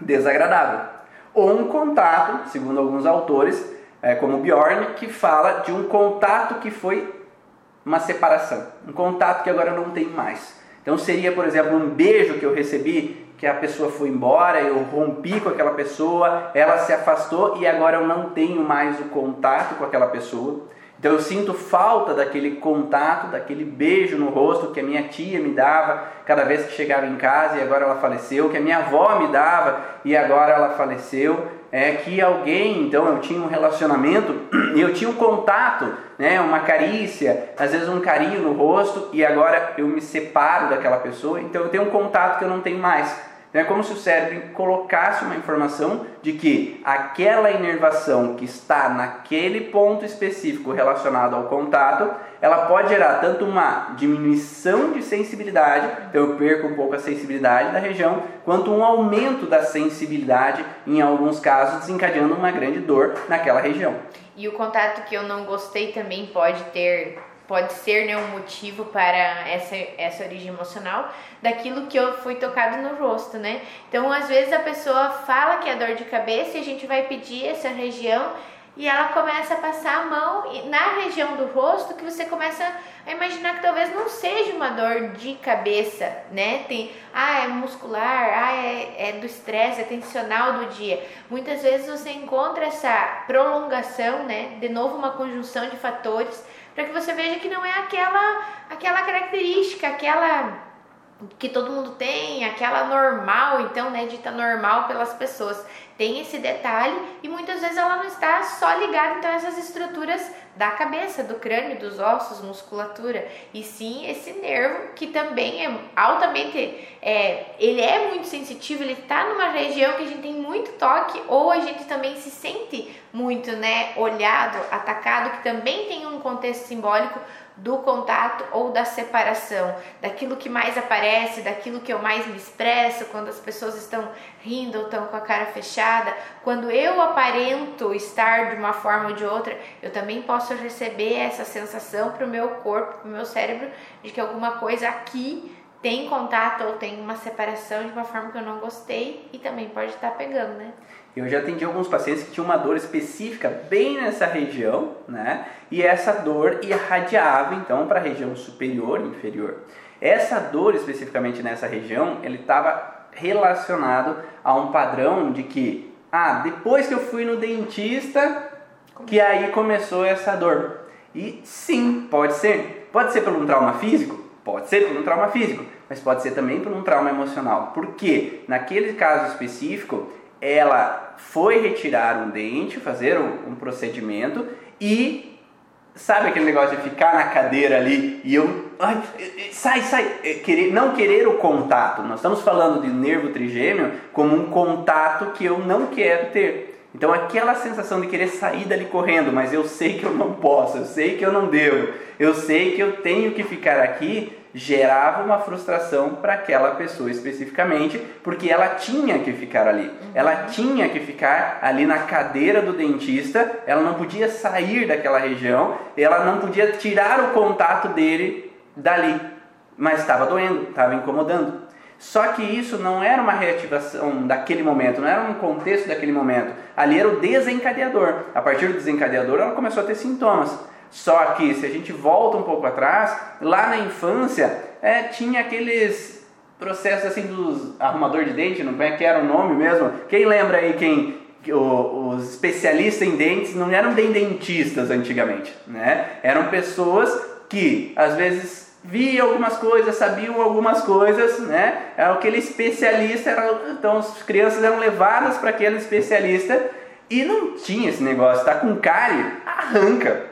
desagradável, ou um contato, segundo alguns autores, é, como Bjorn, que fala de um contato que foi uma separação, um contato que agora não tem mais. Então seria, por exemplo, um beijo que eu recebi que a pessoa foi embora, eu rompi com aquela pessoa, ela se afastou e agora eu não tenho mais o contato com aquela pessoa. Então eu sinto falta daquele contato, daquele beijo no rosto que a minha tia me dava cada vez que chegava em casa e agora ela faleceu, que a minha avó me dava e agora ela faleceu. É que alguém, então eu tinha um relacionamento [CLEARS THROAT] e eu tinha um contato, né, uma carícia, às vezes um carinho no rosto e agora eu me separo daquela pessoa, então eu tenho um contato que eu não tenho mais. Então é como se o cérebro colocasse uma informação de que aquela inervação que está naquele ponto específico relacionado ao contato, ela pode gerar tanto uma diminuição de sensibilidade, então eu perco um pouco a sensibilidade da região, quanto um aumento da sensibilidade, em alguns casos desencadeando uma grande dor naquela região. E o contato que eu não gostei também pode ter pode ser né, um motivo para essa, essa origem emocional daquilo que eu fui tocado no rosto, né? Então, às vezes a pessoa fala que é dor de cabeça e a gente vai pedir essa região e ela começa a passar a mão na região do rosto que você começa a imaginar que talvez não seja uma dor de cabeça, né? Tem, ah, é muscular, ah, é, é do estresse, é tensional do dia. Muitas vezes você encontra essa prolongação, né? De novo, uma conjunção de fatores para que você veja que não é aquela aquela característica, aquela que todo mundo tem, aquela normal, então, né, dita normal pelas pessoas. Tem esse detalhe e muitas vezes ela não está só ligada então a essas estruturas da cabeça, do crânio, dos ossos, musculatura, e sim esse nervo que também é altamente, é, ele é muito sensitivo, ele está numa região que a gente tem muito toque ou a gente também se sente muito, né, olhado, atacado, que também tem um contexto simbólico do contato ou da separação, daquilo que mais aparece, daquilo que eu mais me expresso quando as pessoas estão rindo ou estão com a cara fechada, quando eu aparento estar de uma forma ou de outra, eu também posso receber essa sensação para o meu corpo, para o meu cérebro, de que alguma coisa aqui tem contato ou tem uma separação de uma forma que eu não gostei e também pode estar pegando, né? Eu já atendi alguns pacientes que tinham uma dor específica bem nessa região, né? E essa dor irradiava então para a região superior e inferior. Essa dor especificamente nessa região, ele estava relacionado a um padrão de que, ah, depois que eu fui no dentista, que aí começou essa dor. E sim, pode ser. Pode ser por um trauma físico? Pode ser por um trauma físico, mas pode ser também por um trauma emocional. Porque naquele caso específico, ela foi retirar um dente, fazer um, um procedimento e sabe aquele negócio de ficar na cadeira ali e eu ai, sai, sai, querer, não querer o contato. Nós estamos falando de nervo trigêmeo como um contato que eu não quero ter. Então aquela sensação de querer sair dali correndo, mas eu sei que eu não posso, eu sei que eu não devo, eu sei que eu tenho que ficar aqui, gerava uma frustração para aquela pessoa especificamente, porque ela tinha que ficar ali. Uhum. Ela tinha que ficar ali na cadeira do dentista, ela não podia sair daquela região, ela não podia tirar o contato dele dali, mas estava doendo, estava incomodando. Só que isso não era uma reativação daquele momento, não era um contexto daquele momento. Ali era o desencadeador. A partir do desencadeador, ela começou a ter sintomas. Só que se a gente volta um pouco atrás, lá na infância é, tinha aqueles processos assim dos arrumador de dente, não é que era o nome mesmo? Quem lembra aí quem os especialistas em dentes não eram bem dentistas antigamente, né? Eram pessoas que às vezes viam algumas coisas, sabiam algumas coisas, né? Era aquele especialista, era, então as crianças eram levadas para aquele especialista e não tinha esse negócio, tá com cárie, arranca.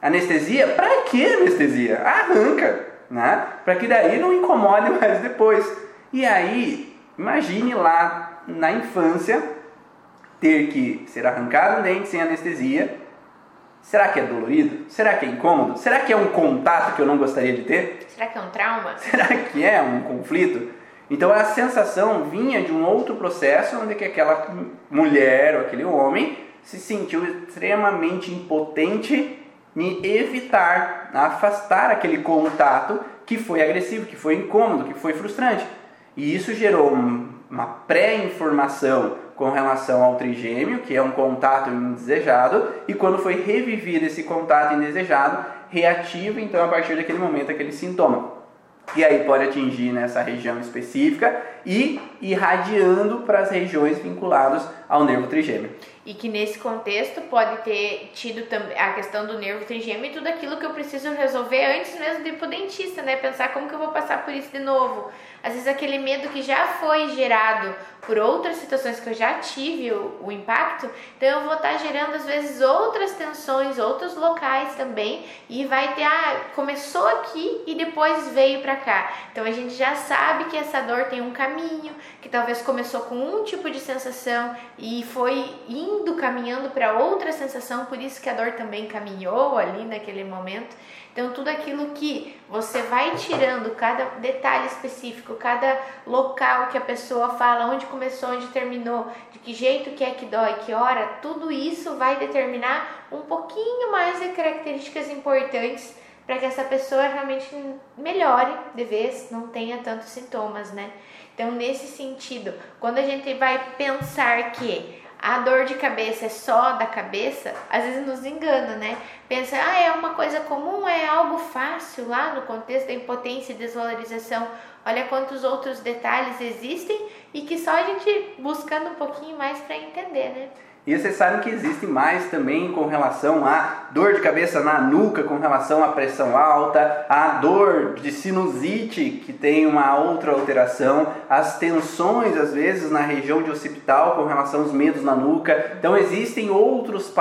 Anestesia? Para que anestesia? Arranca, né? Para que daí não incomode mais depois. E aí, imagine lá na infância ter que ser arrancado um dente sem anestesia. Será que é dolorido? Será que é incômodo? Será que é um contato que eu não gostaria de ter? Será que é um trauma? [LAUGHS] Será que é um conflito? Então a sensação vinha de um outro processo onde que aquela mulher ou aquele homem se sentiu extremamente impotente em evitar, afastar aquele contato que foi agressivo, que foi incômodo, que foi frustrante. E isso gerou uma pré-informação com relação ao trigêmeo, que é um contato indesejado, e quando foi revivido esse contato indesejado, reativa então a partir daquele momento aquele sintoma. e aí pode atingir nessa região específica e irradiando para as regiões vinculadas ao nervo trigêmeo. E que nesse contexto pode ter tido também a questão do nervo trigêmeo e tudo aquilo que eu preciso resolver antes mesmo de ir pro dentista, né? Pensar como que eu vou passar por isso de novo. Às vezes aquele medo que já foi gerado por outras situações que eu já tive o, o impacto, então eu vou estar tá gerando às vezes outras tensões, outros locais também e vai ter, ah, começou aqui e depois veio para cá. Então a gente já sabe que essa dor tem um caminho, que talvez começou com um tipo de sensação e foi indo caminhando para outra sensação, por isso que a dor também caminhou ali naquele momento. Então, tudo aquilo que você vai tirando, cada detalhe específico, cada local que a pessoa fala, onde começou, onde terminou, de que jeito que é que dói, que hora, tudo isso vai determinar um pouquinho mais de características importantes para que essa pessoa realmente melhore de vez, não tenha tantos sintomas, né? Então, nesse sentido, quando a gente vai pensar que a dor de cabeça é só da cabeça, às vezes nos engana, né? Pensa, ah, é uma coisa comum, é algo fácil lá no contexto da impotência e desvalorização. Olha quantos outros detalhes existem e que só a gente buscando um pouquinho mais para entender, né? E vocês sabem que existe mais também com relação a dor de cabeça na nuca, com relação à pressão alta, a dor de sinusite, que tem uma outra alteração, as tensões às vezes na região de occipital com relação aos medos na nuca. Então existem outros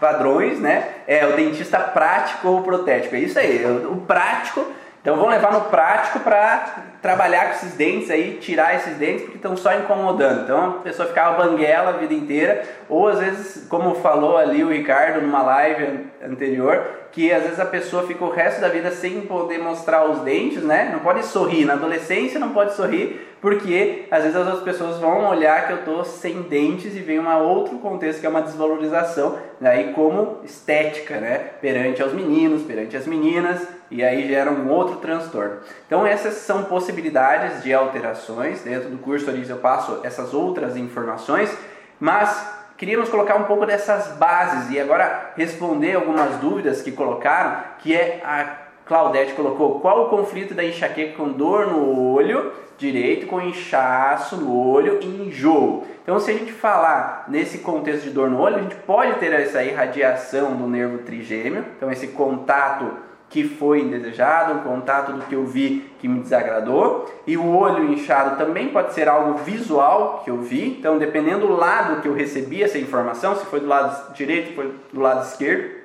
padrões, né? É o dentista prático ou protético. É isso aí. O prático então vamos levar no prático para trabalhar com esses dentes aí, tirar esses dentes porque estão só incomodando. Então a pessoa ficava banguela a vida inteira, ou às vezes, como falou ali o Ricardo numa live anterior, que às vezes a pessoa fica o resto da vida sem poder mostrar os dentes, né? Não pode sorrir, na adolescência não pode sorrir, porque às vezes as outras pessoas vão olhar que eu estou sem dentes e vem um outro contexto que é uma desvalorização, aí como estética, né? Perante aos meninos, perante as meninas, e aí gera um outro transtorno. Então essas são possibilidades de alterações, dentro do curso ali eu passo essas outras informações, mas queríamos colocar um pouco dessas bases e agora responder algumas dúvidas que colocaram, que é a Claudete colocou qual o conflito da enxaqueca com dor no olho direito, com inchaço no olho e enjoo. Então, se a gente falar nesse contexto de dor no olho, a gente pode ter essa irradiação do nervo trigêmeo, então esse contato que foi indesejado, um contato do que eu vi que me desagradou. E o olho inchado também pode ser algo visual que eu vi. Então, dependendo do lado que eu recebi essa informação, se foi do lado direito, se foi do lado esquerdo.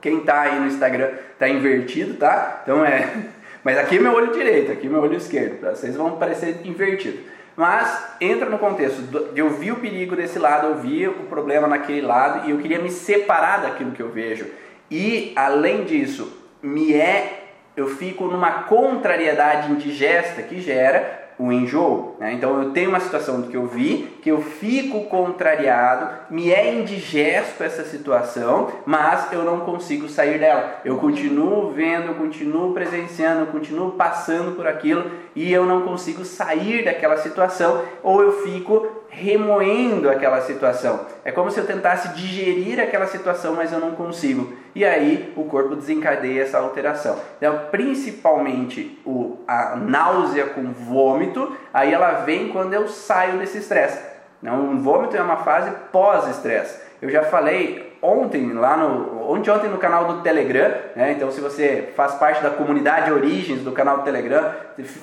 Quem está aí no Instagram está invertido, tá? Então é. [LAUGHS] Mas aqui é meu olho direito, aqui é meu olho esquerdo. Tá? Vocês vão parecer invertido. Mas entra no contexto eu vi o perigo desse lado, eu vi o problema naquele lado e eu queria me separar daquilo que eu vejo. E além disso, me é eu fico numa contrariedade indigesta que gera o enjoo. Né? Então eu tenho uma situação que eu vi, que eu fico contrariado, me é indigesto essa situação, mas eu não consigo sair dela. Eu continuo vendo, eu continuo presenciando, eu continuo passando por aquilo e eu não consigo sair daquela situação, ou eu fico remoendo aquela situação. É como se eu tentasse digerir aquela situação, mas eu não consigo. E aí o corpo desencadeia essa alteração. Então, principalmente o, a náusea com vômito, aí ela vem quando eu saio desse estresse. Não, o vômito é uma fase pós-estresse. Eu já falei ontem lá no ontem ontem no canal do Telegram, né? Então se você faz parte da comunidade Origens do canal do Telegram,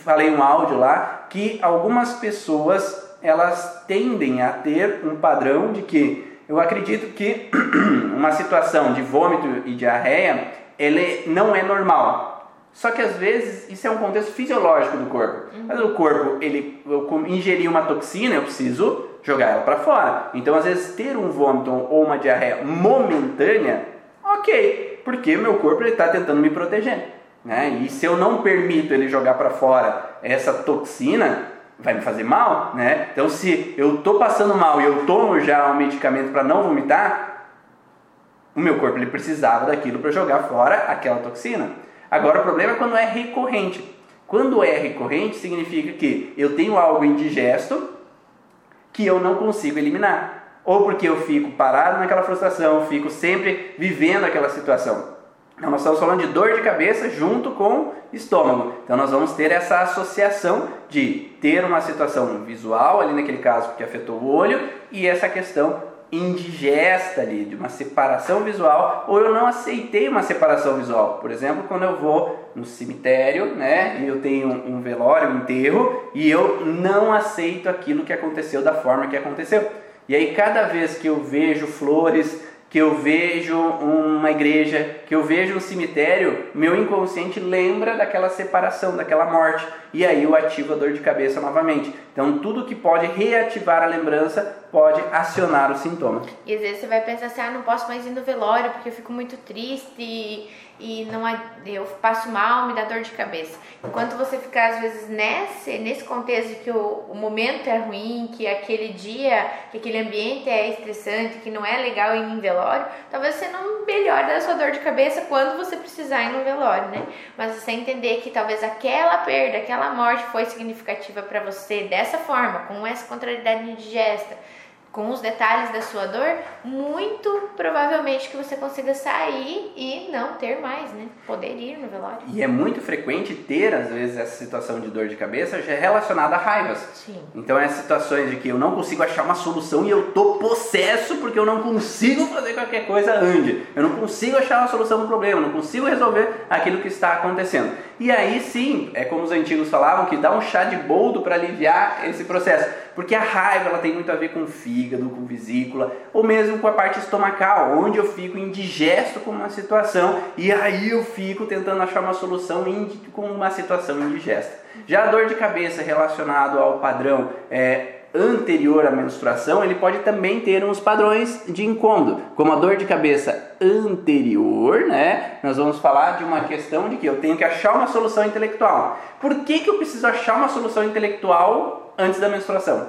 falei um áudio lá que algumas pessoas elas tendem a ter um padrão de que eu acredito que [CLEARS THROAT] uma situação de vômito e diarreia ele não é normal. Só que às vezes isso é um contexto fisiológico do corpo. Uhum. Mas o corpo, ele eu ingerir uma toxina, eu preciso jogar ela para fora. Então, às vezes ter um vômito ou uma diarreia momentânea, ok, porque meu corpo está tentando me proteger. Né? E se eu não permito ele jogar para fora essa toxina, vai me fazer mal, né? Então, se eu estou passando mal e eu tomo já um medicamento para não vomitar, o meu corpo ele precisava daquilo para jogar fora aquela toxina. Agora, o problema é quando é recorrente. Quando é recorrente, significa que eu tenho algo indigesto que eu não consigo eliminar. Ou porque eu fico parado naquela frustração, fico sempre vivendo aquela situação. Então, nós estamos falando de dor de cabeça junto com estômago. Então, nós vamos ter essa associação de ter uma situação visual, ali naquele caso que afetou o olho, e essa questão indigesta ali, de uma separação visual, ou eu não aceitei uma separação visual. Por exemplo, quando eu vou no cemitério, né, e eu tenho um velório, um enterro, e eu não aceito aquilo que aconteceu da forma que aconteceu. E aí, cada vez que eu vejo flores, que eu vejo uma igreja, que eu vejo um cemitério, meu inconsciente lembra daquela separação, daquela morte, e aí eu ativo a dor de cabeça novamente. Então, tudo que pode reativar a lembrança pode acionar o sintoma. E às vezes você vai pensar assim: ah, não posso mais ir no velório porque eu fico muito triste e não eu passo mal, me dá dor de cabeça. Enquanto você ficar às vezes nesse nesse contexto de que o, o momento é ruim, que aquele dia, que aquele ambiente é estressante, que não é legal ir em velório, talvez você não melhore da sua dor de cabeça quando você precisar ir no velório, né? Mas você entender que talvez aquela perda, aquela morte foi significativa para você dessa forma, com essa contrariedade indigesta com os detalhes da sua dor, muito provavelmente que você consiga sair e não ter mais, né? Poder ir no velório. E é muito frequente ter, às vezes, essa situação de dor de cabeça já relacionada a raivas. Sim. Então, é situações de que eu não consigo achar uma solução e eu tô possesso porque eu não consigo fazer qualquer coisa ande. Eu não consigo achar uma solução para o problema, eu não consigo resolver aquilo que está acontecendo. E aí sim, é como os antigos falavam, que dá um chá de boldo para aliviar esse processo. Porque a raiva ela tem muito a ver com fígado, com vesícula, ou mesmo com a parte estomacal, onde eu fico indigesto com uma situação e aí eu fico tentando achar uma solução com uma situação indigesta. Já a dor de cabeça relacionado ao padrão é, anterior à menstruação, ele pode também ter uns padrões de incômodo, como a dor de cabeça anterior, né? Nós vamos falar de uma questão de que eu tenho que achar uma solução intelectual. Por que, que eu preciso achar uma solução intelectual antes da menstruação.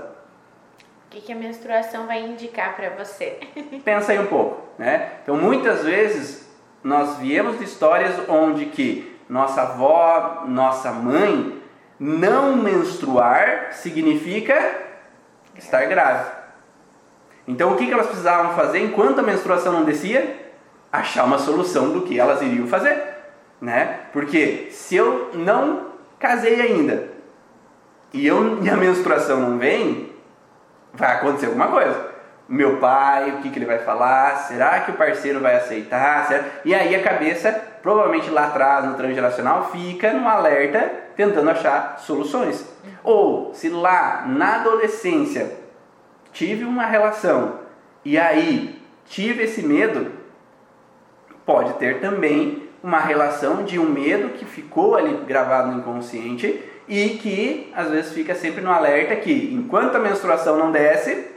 O que, que a menstruação vai indicar para você? [LAUGHS] Pensa aí um pouco, né? Então, muitas vezes nós viemos de histórias onde que nossa avó, nossa mãe, não menstruar significa estar grávida. Então, o que, elas precisavam fazer enquanto a menstruação não descia? Achar uma solução do que elas iriam fazer, né? Porque se eu não casei ainda, e eu, minha menstruação não vem, vai acontecer alguma coisa. Meu pai, o que, que ele vai falar? Será que o parceiro vai aceitar? Será? E aí a cabeça, provavelmente lá atrás no transgeracional, fica no alerta tentando achar soluções. Ou se lá na adolescência tive uma relação e aí tive esse medo, pode ter também uma relação de um medo que ficou ali gravado no inconsciente e que às vezes fica sempre no alerta que enquanto a menstruação não desce,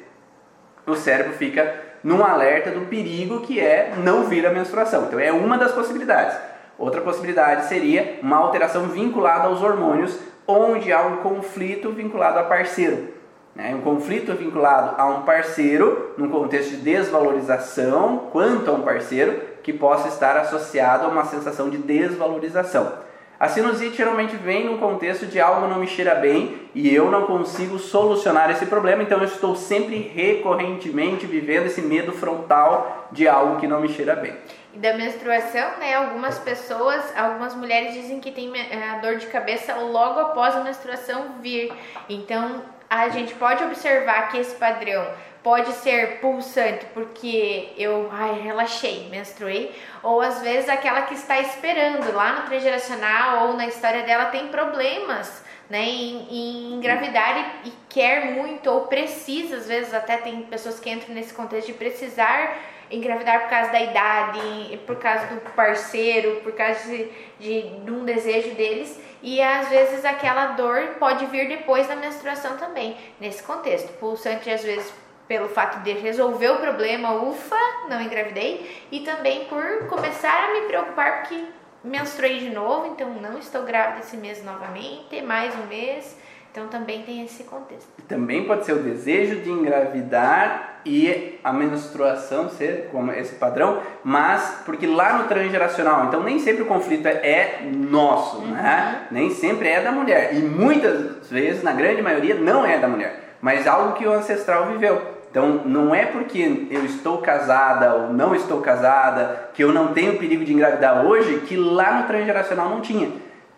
o cérebro fica num alerta do perigo que é não vir a menstruação. Então é uma das possibilidades. Outra possibilidade seria uma alteração vinculada aos hormônios, onde há um conflito vinculado a parceiro. Né? Um conflito vinculado a um parceiro, num contexto de desvalorização quanto a um parceiro, que possa estar associado a uma sensação de desvalorização. A sinusite geralmente vem num contexto de algo não me cheira bem e eu não consigo solucionar esse problema, então eu estou sempre recorrentemente vivendo esse medo frontal de algo que não me cheira bem. E da menstruação, né? Algumas pessoas, algumas mulheres dizem que tem eh, dor de cabeça logo após a menstruação vir. Então, a gente pode observar que esse padrão pode ser pulsante porque eu ai, relaxei, menstruei, ou às vezes aquela que está esperando lá no transgeracional ou na história dela tem problemas né, em, em engravidar e, e, quer muito ou precisa, às vezes até tem pessoas que entram nesse contexto de precisar engravidar por causa da idade, por causa do parceiro, por causa de, de, de um desejo deles e às vezes aquela dor pode vir depois da menstruação também, nesse contexto. Pulsante às vezes pelo fato de resolver o problema, ufa, não engravidei, e também por começar a me preocupar porque menstruei de novo, então não estou grávida esse mês novamente, mais um mês. Então também tem esse contexto. Também pode ser o desejo de engravidar e a menstruação ser como esse padrão, mas porque lá no transgeracional, então nem sempre o conflito é nosso, uhum. né? Nem sempre é da mulher e muitas vezes, na grande maioria, não é da mulher, mas algo que o ancestral viveu. Então, não é porque eu estou casada ou não estou casada, que eu não tenho perigo de engravidar hoje, que lá no transgeracional não tinha.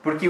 Porque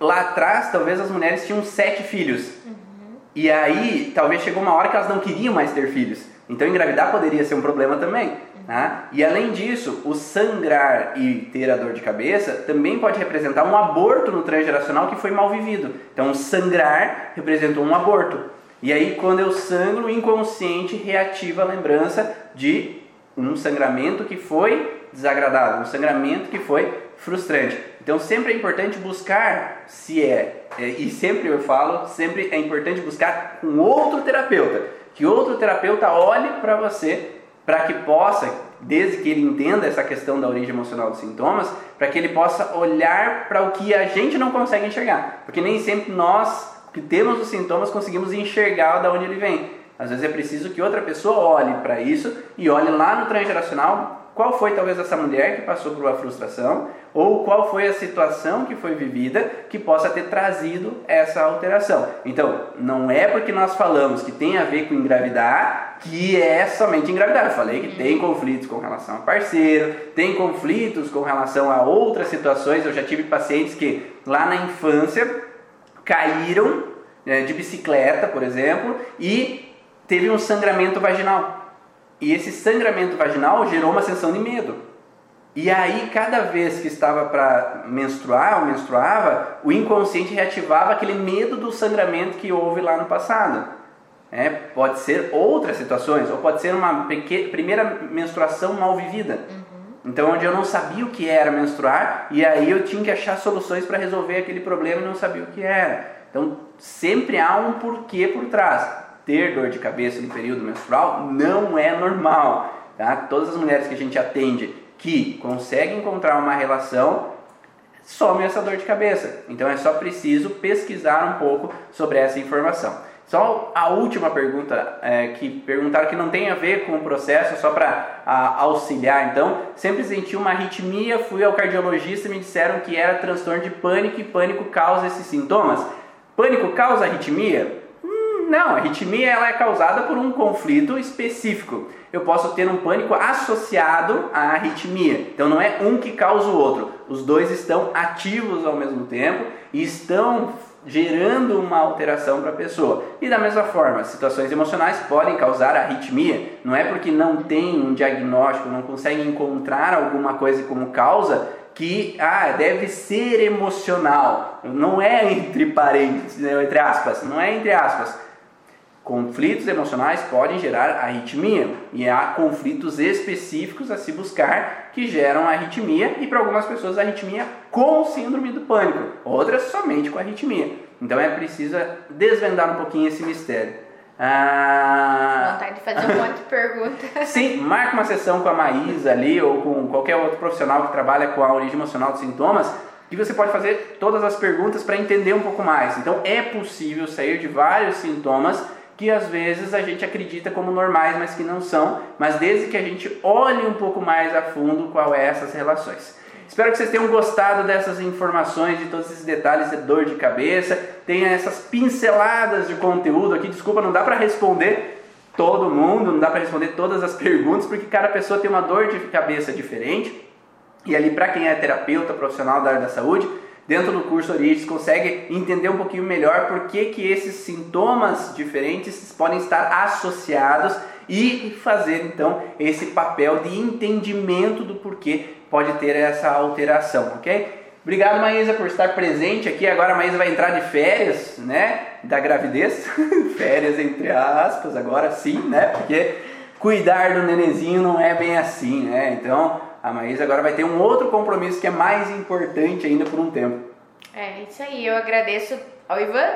lá atrás, talvez as mulheres tinham sete filhos. Uhum. E aí, talvez chegou uma hora que elas não queriam mais ter filhos. Então, engravidar poderia ser um problema também. Tá? E além disso, o sangrar e ter a dor de cabeça também pode representar um aborto no transgeracional que foi mal vivido. Então, sangrar representou um aborto. E aí, quando eu sangro, o inconsciente reativa a lembrança de um sangramento que foi desagradável, um sangramento que foi frustrante. Então, sempre é importante buscar se é, é e sempre eu falo, sempre é importante buscar um outro terapeuta, que outro terapeuta olhe para você para que possa, desde que ele entenda essa questão da origem emocional dos sintomas, para que ele possa olhar para o que a gente não consegue enxergar. Porque nem sempre nós que temos os sintomas conseguimos enxergar de onde ele vem. Às vezes é preciso que outra pessoa olhe para isso e olhe lá no transgeracional qual foi talvez essa mulher que passou por uma frustração ou qual foi a situação que foi vivida que possa ter trazido essa alteração. Então, não é porque nós falamos que tem a ver com engravidar que é somente engravidar. Eu falei que tem conflitos com relação a parceiro, tem conflitos com relação a outras situações. Eu já tive pacientes que lá na infância caíram né, de bicicleta, por exemplo, e teve um sangramento vaginal. E esse sangramento vaginal gerou uma sensação de medo. E aí, cada vez que estava para menstruar ou menstruava, o inconsciente reativava aquele medo do sangramento que houve lá no passado. É, pode ser outras situações, ou pode ser uma primeira menstruação mal vivida. Uhum. Então, onde eu não sabia o que era menstruar, e aí eu tinha que achar soluções para resolver aquele problema e não sabia o que era. Então, sempre há um porquê por trás ter dor de cabeça no período menstrual não é normal. Tá? Todas as mulheres que a gente atende que conseguem encontrar uma relação some essa dor de cabeça. Então é só preciso pesquisar um pouco sobre essa informação. Só a última pergunta é, que perguntaram que não tem a ver com o processo, só para auxiliar. Então, sempre senti uma arritmia, fui ao cardiologista e me disseram que era transtorno de pânico e pânico causa esses sintomas. Pânico causa arritmia? Não, a arritmia ela é causada por um conflito específico. Eu posso ter um pânico associado à arritmia. Então não é um que causa o outro. Os dois estão ativos ao mesmo tempo e estão gerando uma alteração para a pessoa. E da mesma forma, situações emocionais podem causar arritmia. Não é porque não tem um diagnóstico, não consegue encontrar alguma coisa como causa que ah, deve ser emocional. Não é entre parênteses, né, entre aspas, não é entre aspas Conflitos emocionais podem gerar arritmia e há conflitos específicos a se buscar que geram arritmia e para algumas pessoas arritmia com síndrome do pânico, outras somente com arritmia. Então é preciso desvendar um pouquinho esse mistério. Ah... Vontade de fazer um monte de perguntas. [LAUGHS] Sim, marque uma sessão com a Maísa ali ou com qualquer outro profissional que trabalha com a origem emocional dos sintomas que você pode fazer todas as perguntas para entender um pouco mais. Então é possível sair de vários sintomas que às vezes a gente acredita como normais, mas que não são, mas desde que a gente olhe um pouco mais a fundo qual é essas relações. Espero que vocês tenham gostado dessas informações, de todos esses detalhes de dor de cabeça, tenha essas pinceladas de conteúdo aqui. Desculpa, não dá para responder todo mundo, não dá para responder todas as perguntas, porque cada pessoa tem uma dor de cabeça diferente. E ali para quem é terapeuta profissional da área da saúde, dentro do curso Origens consegue entender um pouquinho melhor por que, que esses sintomas diferentes podem estar associados e fazer então esse papel de entendimento do porquê pode ter essa alteração, ok? Obrigado, Maísa, por estar presente aqui. Agora a Maísa vai entrar de férias, né? Da gravidez. [LAUGHS] férias entre aspas, agora sim, né? Porque cuidar do nenenzinho não é bem assim, né? Então, a Maísa agora vai ter um outro compromisso que é mais importante ainda por um tempo. É isso aí, eu agradeço ao Ivan,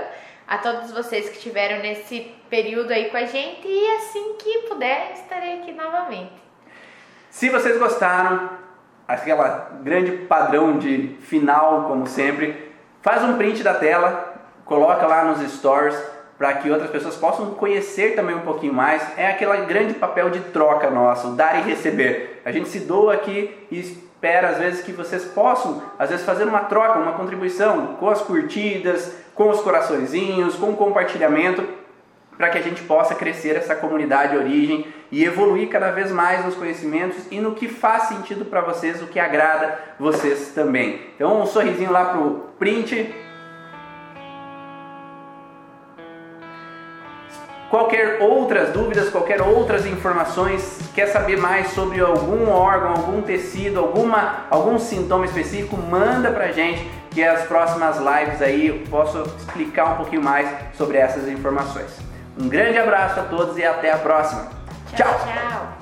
a todos vocês que estiveram nesse período aí com a gente e assim que puder estarei aqui novamente. Se vocês gostaram, aquela grande padrão de final, como sempre, faz um print da tela, coloca lá nos stories para que outras pessoas possam conhecer também um pouquinho mais. É aquele grande papel de troca nosso, dar e receber. A gente se doa aqui e espera às vezes que vocês possam, às vezes fazer uma troca, uma contribuição com as curtidas, com os coraçõezinhos, com o compartilhamento, para que a gente possa crescer essa comunidade origem e evoluir cada vez mais nos conhecimentos e no que faz sentido para vocês, o que agrada vocês também. Então, um sorrisinho lá pro print. Qualquer outras dúvidas, qualquer outras informações, quer saber mais sobre algum órgão, algum tecido, alguma, algum sintoma específico, manda pra gente que as próximas lives aí eu posso explicar um pouquinho mais sobre essas informações. Um grande abraço a todos e até a próxima. tchau. tchau. tchau.